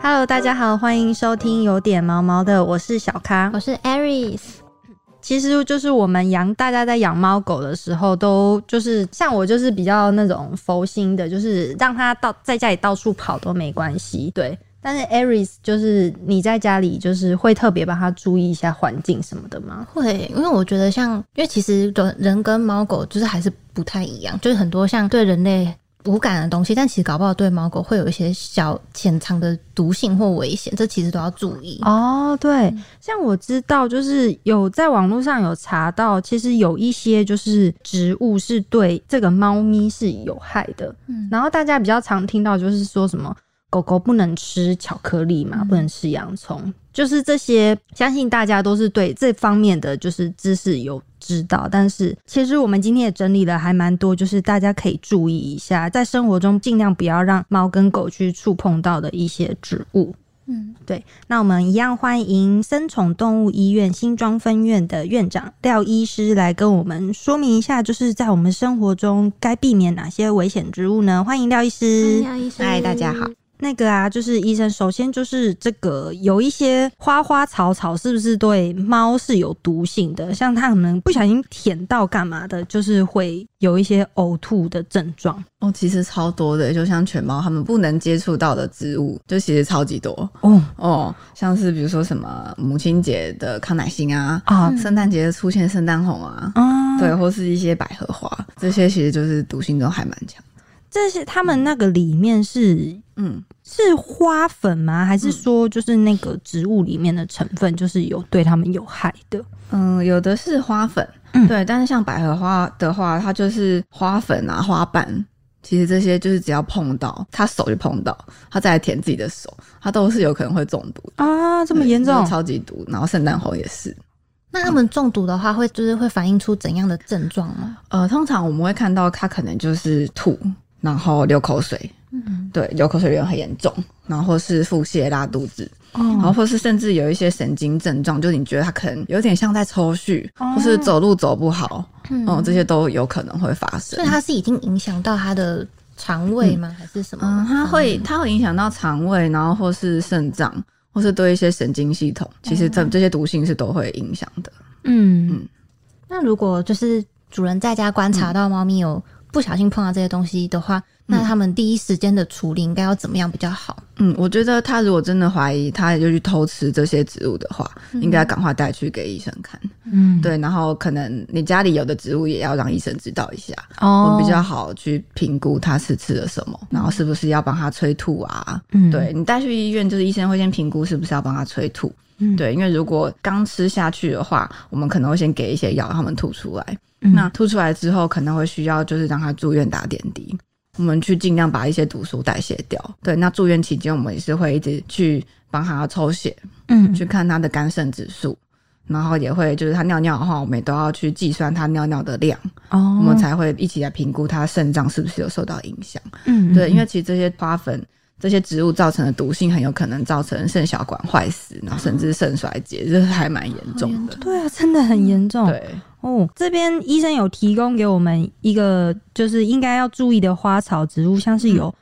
Hello，大家好，欢迎收听有点毛毛的，我是小咖，我是 Aries。其实就是我们养，大家在养猫狗的时候，都就是像我，就是比较那种佛心的，就是让它到在家里到处跑都没关系。对，但是 Aries 就是你在家里就是会特别帮他注意一下环境什么的吗？会，因为我觉得像，因为其实人人跟猫狗就是还是不太一样，就是很多像对人类。无感的东西，但其实搞不好对猫狗会有一些小潜藏的毒性或危险，这其实都要注意哦。对，像我知道，就是有在网络上有查到，其实有一些就是植物是对这个猫咪是有害的。嗯，然后大家比较常听到就是说什么狗狗不能吃巧克力嘛，嗯、不能吃洋葱，就是这些，相信大家都是对这方面的就是知识有。知道，但是其实我们今天也整理了还蛮多，就是大家可以注意一下，在生活中尽量不要让猫跟狗去触碰到的一些植物。嗯，对。那我们一样欢迎森宠动物医院新庄分院的院长廖医师来跟我们说明一下，就是在我们生活中该避免哪些危险植物呢？欢迎廖医师。廖医师，嗨，大家好。那个啊，就是医生，首先就是这个有一些花花草草，是不是对猫是有毒性的？像它可能不小心舔到干嘛的，就是会有一些呕吐的症状。哦，其实超多的，就像犬猫它们不能接触到的植物，就其实超级多。哦哦，像是比如说什么母亲节的康乃馨啊，啊，圣诞节出现圣诞红啊，嗯，对，或是一些百合花，这些其实就是毒性都还蛮强。这些他们那个里面是，嗯，是花粉吗？还是说就是那个植物里面的成分就是有对他们有害的？嗯，有的是花粉，嗯，对。但是像百合花的话，它就是花粉啊、花瓣，其实这些就是只要碰到，他手就碰到，他再来舔自己的手，他都是有可能会中毒啊，这么严重，超级毒。然后圣诞红也是。那他们中毒的话，会就是会反映出怎样的症状吗？呃，通常我们会看到他可能就是吐。然后流口水，嗯，对，流口水流很严重，然后或是腹泻、拉肚子，哦，然后或是甚至有一些神经症状，就你觉得他可能有点像在抽搐，哦，或是走路走不好，嗯，嗯，这些都有可能会发生。所以它是已经影响到他的肠胃吗？嗯，还是什么？嗯，它会，它会影响到肠胃，然后或是肾脏，或是对一些神经系统，其实这这些毒性是都会影响的。嗯嗯。那如果就是主人在家观察到猫咪有。不小心碰到这些东西的话，那他们第一时间的处理应该要怎么样比较好？嗯，我觉得他如果真的怀疑他就去偷吃这些植物的话，嗯、应该赶快带去给医生看。嗯，对，然后可能你家里有的植物也要让医生知道一下，哦，我比较好去评估他是吃了什么，然后是不是要帮他催吐啊？嗯，对，你带去医院，就是医生会先评估是不是要帮他催吐。嗯，对，因为如果刚吃下去的话，我们可能会先给一些药，让他们吐出来。嗯、那吐出来之后，可能会需要就是让他住院打点滴，我们去尽量把一些毒素代谢掉。对，那住院期间我们也是会一直去帮他抽血，嗯，去看他的肝肾指数，然后也会就是他尿尿的话，我们也都要去计算他尿尿的量，哦，我们才会一起来评估他肾脏是不是有受到影响。嗯，对，因为其实这些花粉。这些植物造成的毒性很有可能造成肾小管坏死，然后甚至肾衰竭，这还蛮严重的。对啊，真的很严重。对哦，这边医生有提供给我们一个，就是应该要注意的花草植物，像是有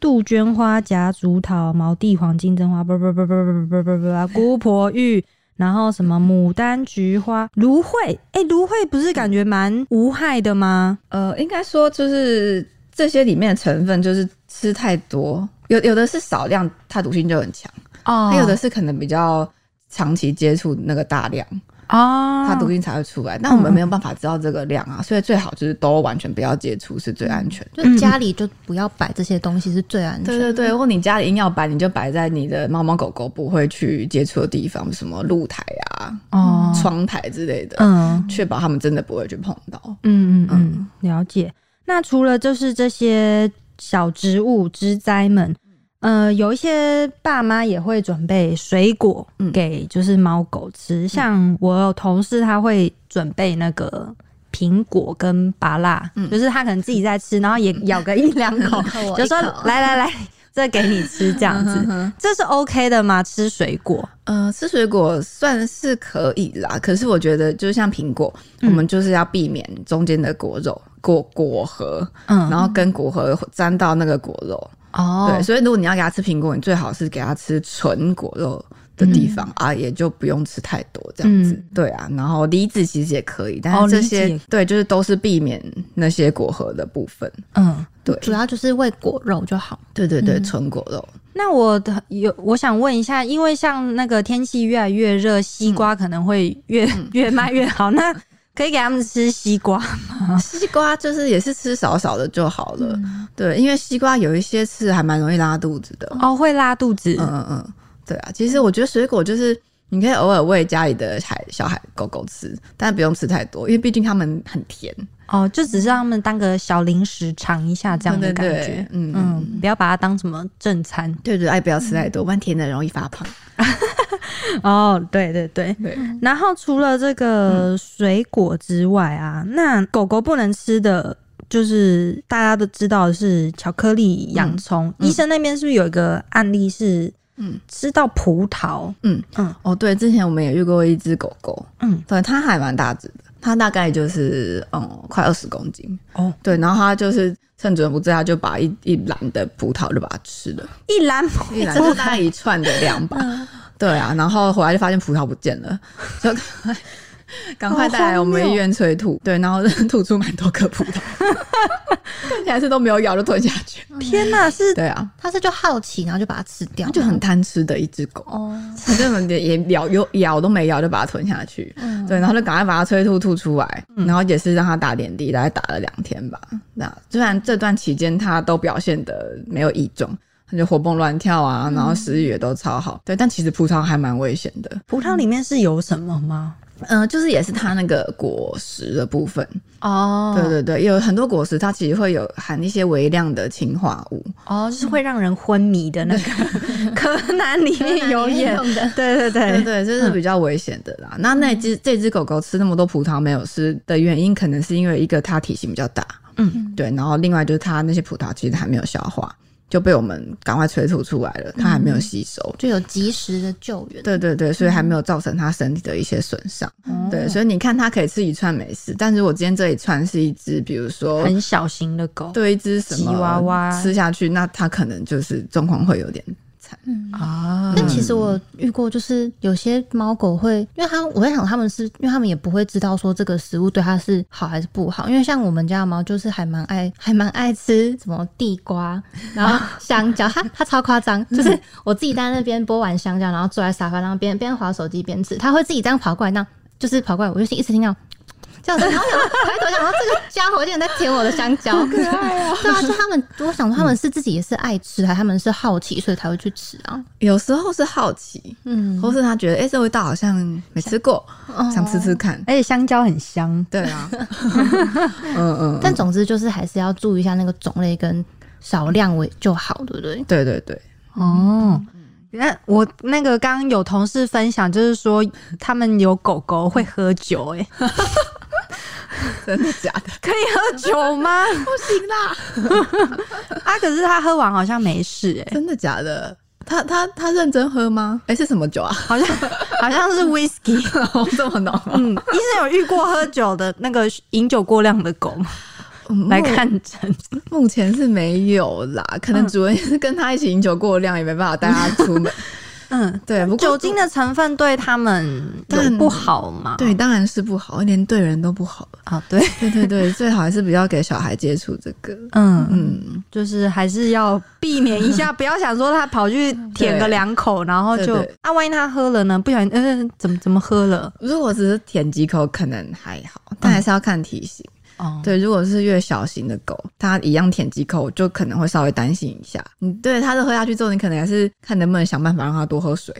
杜鹃花、夹竹桃、毛地黄、金针花，不不不不不不不不，姑婆芋，然后什么牡丹、菊花、芦荟。哎，芦荟不是感觉蛮无害的吗？呃，应该说就是这些里面的成分，就是吃太多。有有的是少量，它毒性就很强哦；还有的是可能比较长期接触那个大量哦，它毒性才会出来。那我们没有办法知道这个量啊，所以最好就是都完全不要接触是最安全的。就家里就不要摆这些东西是最安全的。对对对，或你家里硬要摆，你就摆在你的猫猫狗狗不会去接触的地方，什么露台啊、哦、窗台之类的，嗯，确保他们真的不会去碰到。嗯嗯嗯，了解。那除了就是这些。小植物之灾们，呃，有一些爸妈也会准备水果给就是猫狗吃，嗯、像我有同事他会准备那个苹果跟芭辣，嗯、就是他可能自己在吃，然后也咬个一两口，就说来来来，这给你吃这样子，嗯、哼哼。这是 OK 的吗？吃水果，呃，吃水果算是可以啦，可是我觉得就像苹果，嗯、我们就是要避免中间的果肉。果果核，嗯，然后跟果核沾到那个果肉，哦，对，所以如果你要给它吃苹果，你最好是给它吃纯果肉的地方、嗯、啊，也就不用吃太多这样子。嗯、对啊，然后梨子其实也可以，但是这些、哦、对，就是都是避免那些果核的部分。嗯，对，主要就是喂果肉就好。对对对，纯、嗯、果肉。那我的有，我想问一下，因为像那个天气越来越热，西瓜可能会越、嗯、越卖越好。那可以给他们吃西瓜吗？西瓜就是也是吃少少的就好了。嗯、对，因为西瓜有一些是还蛮容易拉肚子的。哦，会拉肚子。嗯嗯嗯，对啊。其实我觉得水果就是你可以偶尔喂家里的孩小孩狗狗吃，但不用吃太多，因为毕竟它们很甜。哦，就只是让他们当个小零食尝一下这样的感觉。嗯嗯，不要把它当什么正餐。对对，哎不要吃太多，不然甜的容易发胖。哦，对对对，对。然后除了这个水果之外啊，嗯、那狗狗不能吃的就是大家都知道的是巧克力、洋葱。嗯、医生那边是不是有一个案例是，嗯，吃到葡萄？嗯嗯。哦，对，之前我们也遇过一只狗狗，嗯，对，它还蛮大只的，它大概就是嗯快二十公斤。哦，对，然后它就是趁主人不在，它就把一一篮的葡萄就把它吃了，一篮一篮就大概一串的量吧。嗯 对啊，然后回来就发现葡萄不见了，就赶快赶快带来我们医院催吐。对，然后吐出蛮多颗葡萄，看起来是都没有咬就吞下去。天哪，是？对啊，它是就好奇，然后就把它吃掉，就很贪吃的一只狗。哦，它根本也咬有咬都没咬就把它吞下去。嗯，对，然后就赶快把它催吐吐出来，然后也是让它打点滴，大概打了两天吧。那虽然这段期间它都表现的没有异状。它就活蹦乱跳啊，然后食欲也都超好。嗯、对，但其实葡萄还蛮危险的。葡萄里面是有什么吗？嗯、呃，就是也是它那个果实的部分哦。对对对，有很多果实它其实会有含一些微量的氰化物哦，就是会让人昏迷的那个。柯南里面有演的。对对对对对，这是比较危险的啦。嗯、那那只这只狗狗吃那么多葡萄没有事的原因，可能是因为一个它体型比较大，嗯，对，然后另外就是它那些葡萄其实还没有消化。就被我们赶快催吐出来了，它还没有吸收，就有及时的救援。对对对，所以还没有造成它身体的一些损伤。嗯、对，所以你看它可以吃一串没事，但是我今天这一串是一只，比如说很小型的狗，对，一只什么吉娃娃吃下去，那它可能就是状况会有点。嗯啊，但其实我遇过，就是有些猫狗会，因为它，我在想他们是因为他们也不会知道说这个食物对它是好还是不好，因为像我们家的猫就是还蛮爱，还蛮爱吃什么地瓜，然后香蕉，它它超夸张，就是我自己在那边剥完香蕉，然后坐在沙发上边边滑手机边吃，它会自己这样跑过来，那就是跑过来，我就是一直听到。这样子，然后想，抬头想说这个家伙竟然在舔我的香蕉，好可爱啊！对啊，就他们，我想说他们是自己也是爱吃，还他们是好奇，所以才会去吃啊。有时候是好奇，嗯，或是他觉得哎、欸，这味道好像没吃过，想，想吃吃看。而且香蕉很香，对啊，嗯嗯。但总之就是还是要注意一下那个种类跟少量为就好，对不对？对对对。哦，那我那个刚刚有同事分享，就是说他们有狗狗会喝酒、欸，哎。真的假的？可以喝酒吗？不行啦！啊，可是他喝完好像没事哎、欸。真的假的？他他他认真喝吗？哎、欸，是什么酒啊？好像好像是 whisky，这么浓。嗯，医生有遇过喝酒的那个饮酒过量的狗吗？嗯、来看诊，目前是没有啦。可能主人也是跟他一起饮酒过量，也没办法带他出门。嗯，对，酒精的成分对他们有不好嘛？对，当然是不好，连对人都不好啊。对，对对对，最好还是不要给小孩接触这个。嗯嗯，就是还是要避免一下，不要想说他跑去舔个两口，然后就啊，万一他喝了呢？不小心，嗯，怎么怎么喝了？如果只是舔几口，可能还好，但还是要看体型。哦，对，如果是越小型的狗，它一样舔几口，就可能会稍微担心一下。嗯，对，它是喝下去之后，你可能还是看能不能想办法让它多喝水。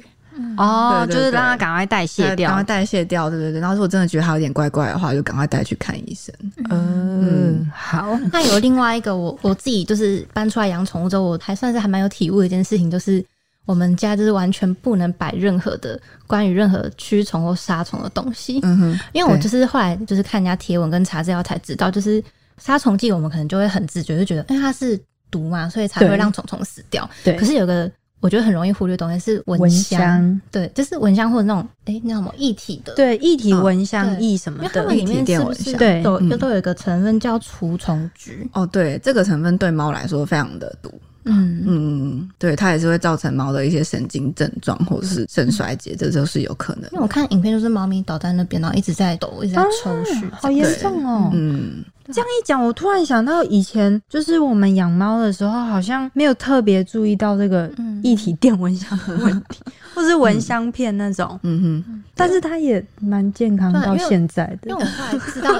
哦，就是让它赶快代谢掉，赶快代谢掉，对对对。然后如果真的觉得它有点怪怪的话，就赶快带去看医生。嗯，好。那有另外一个，我我自己就是搬出来养宠物之后，我还算是还蛮有体悟的一件事情，就是。我们家就是完全不能摆任何的关于任何驱虫或杀虫的东西。嗯哼，因为我就是后来就是看人家贴文跟查资料才知道，就是杀虫剂我们可能就会很自觉就觉得，因为它是毒嘛，所以才会让虫虫死掉。对。可是有个我觉得很容易忽略的东西是蚊香，对，就是蚊香或者那种哎那什么液体的，对，液体蚊香液什么的，里面是不是都都有一个成分叫除虫菊？哦，对，这个成分对猫来说非常的毒。嗯嗯，对，它也是会造成猫的一些神经症状或者是肾衰竭，这都是有可能。因为我看影片就是猫咪倒在那边，然后一直在抖，一直在抽搐，啊、好严重哦。嗯，这样一讲，我突然想到以前就是我们养猫的时候，好像没有特别注意到这个一体电蚊香的问题，嗯、或是蚊香片那种。嗯哼，但是它也蛮健康到现在的。因为，我后来知道。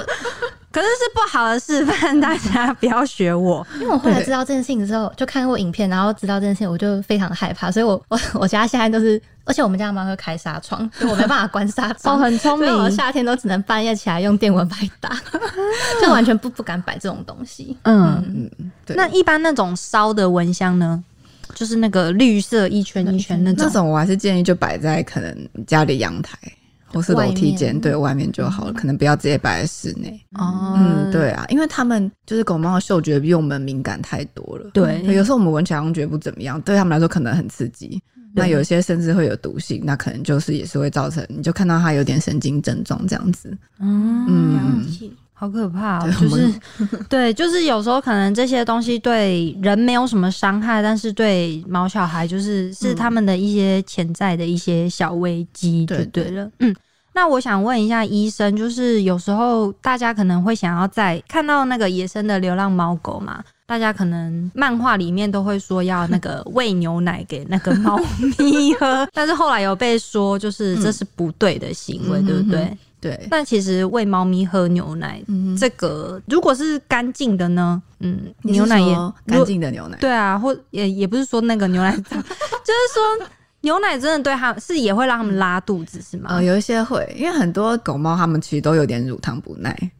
可是是不好的示范，大家不要学我。因为我后来知道这件事情之后，就看过影片，然后知道这件事情，我就非常害怕。所以我 我我家现在都是，而且我们家猫会开纱窗，所 以我没办法关纱窗。哦，很聪明。我夏天都只能半夜起来用电蚊拍打，就完全不不敢摆这种东西。嗯嗯，对。那一般那种烧的蚊香呢，就是那个绿色一圈一圈那种，那种我还是建议就摆在可能家里阳台。或是楼梯间，对外面就好了，可能不要直接摆在室内。哦，嗯，对啊，因为他们就是狗猫的嗅觉比我们敏感太多了。对，有时候我们闻起来觉得不怎么样，对他们来说可能很刺激。那有些甚至会有毒性，那可能就是也是会造成，你就看到它有点神经症状这样子。嗯，好可怕哦！就是对，就是有时候可能这些东西对人没有什么伤害，但是对毛小孩就是是他们的一些潜在的一些小危机，就对了。嗯。那我想问一下医生，就是有时候大家可能会想要在看到那个野生的流浪猫狗嘛，大家可能漫画里面都会说要那个喂牛奶给那个猫咪喝，但是后来有被说就是这是不对的行为，嗯、对不对？对。但其实喂猫咪喝牛奶，嗯、这个如果是干净的呢？嗯，牛奶也干净的牛奶，对啊，或也也不是说那个牛奶脏，就是说。牛奶真的对他是也会让他们拉肚子是吗？呃，有一些会，因为很多狗猫它们其实都有点乳糖不耐。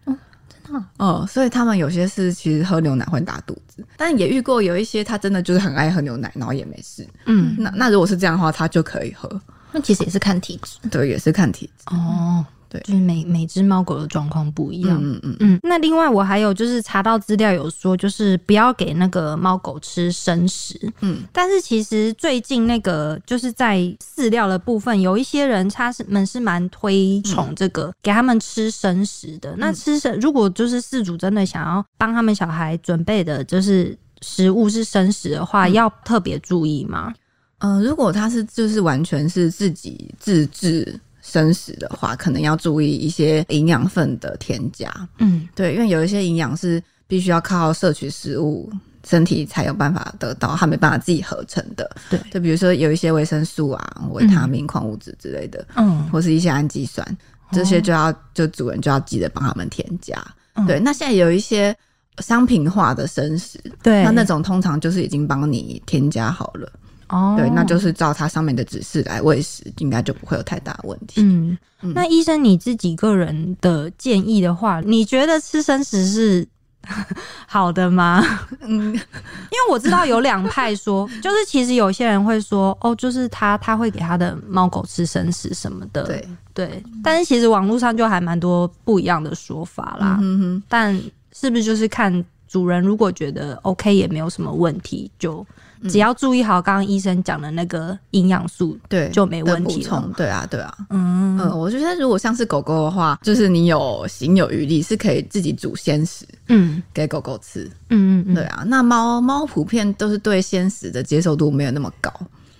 哦。哦，所以他们有些是其实喝牛奶会拉肚子，但也遇过有一些他真的就是很爱喝牛奶，然后也没事。嗯，那那如果是这样的话，他就可以喝。那其实也是看体质。对，也是看体质。哦。对，就是每每只猫狗的状况不一样。嗯嗯嗯。那另外我还有就是查到资料有说，就是不要给那个猫狗吃生食。嗯。但是其实最近那个就是在饲料的部分，有一些人他是们是蛮推崇这个给他们吃生食的。嗯、那吃生如果就是饲主真的想要帮他们小孩准备的，就是食物是生食的话，嗯、要特别注意吗？嗯、呃，如果他是就是完全是自己自制。生食的话，可能要注意一些营养分的添加。嗯，对，因为有一些营养是必须要靠摄取食物，身体才有办法得到，它没办法自己合成的。对，就比如说有一些维生素啊、维他命、矿物质之类的，嗯，或是一些氨基酸，这些就要就主人就要记得帮他们添加。嗯、对，那现在有一些商品化的生食，对，那那种通常就是已经帮你添加好了。哦，对，那就是照它上面的指示来喂食，应该就不会有太大问题。嗯，嗯，那医生你自己个人的建议的话，你觉得吃生食是 好的吗？嗯，因为我知道有两派说，就是其实有些人会说，哦，就是他他会给他的猫狗吃生食什么的，对对。但是其实网络上就还蛮多不一样的说法啦。嗯哼，但是不是就是看主人如果觉得 OK 也没有什么问题就。只要注意好刚刚医生讲的那个营养素，对，就没问题了。对啊，对啊，嗯嗯，我觉得如果像是狗狗的话，就是你有行有余力，是可以自己煮鲜食，嗯，给狗狗吃，嗯嗯嗯，对啊。那猫猫普遍都是对鲜食的接受度没有那么高。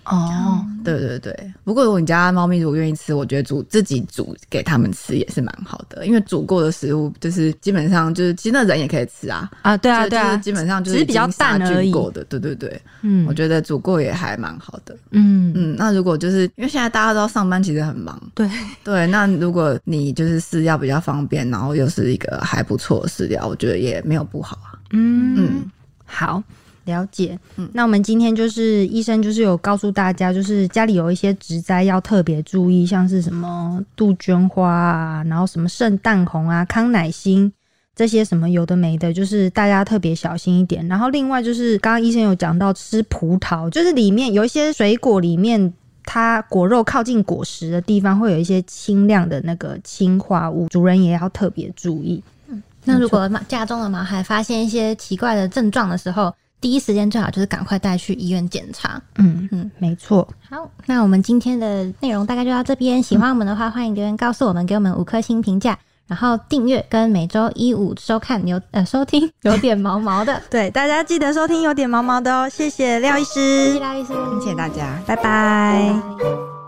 哦，对对对，不过如果你家猫咪如果愿意吃，我觉得煮自己煮给他们吃也是蛮好的，因为煮过的食物就是基本上就是其实那人也可以吃啊啊，对啊对啊，基本上就是比较淡而已。过的，对对对，嗯，我觉得煮过也还蛮好的，嗯嗯。那如果就是因为现在大家都要上班，其实很忙，对对。那如果你就是饲料比较方便，然后又是一个还不错的饲料，我觉得也没有不好啊。嗯嗯，好。了解，嗯，那我们今天就是医生就是有告诉大家，就是家里有一些植栽要特别注意，像是什么杜鹃花啊，然后什么圣诞红啊、康乃馨这些什么有的没的，就是大家特别小心一点。然后另外就是刚刚医生有讲到吃葡萄，就是里面有一些水果里面，它果肉靠近果实的地方会有一些轻量的那个氰化物，主人也要特别注意。嗯，那如果家中的毛孩发现一些奇怪的症状的时候，第一时间最好就是赶快带去医院检查。嗯嗯。没错。好那我们今天的内容大概就到这边喜欢我们的话欢迎留言告诉我们给我们五颗星评价。然后订阅跟每周一五收看有呃收听有点毛毛的。对大家记得收听有点毛毛的哦谢谢廖医师。谢谢廖医师。谢谢大家拜拜。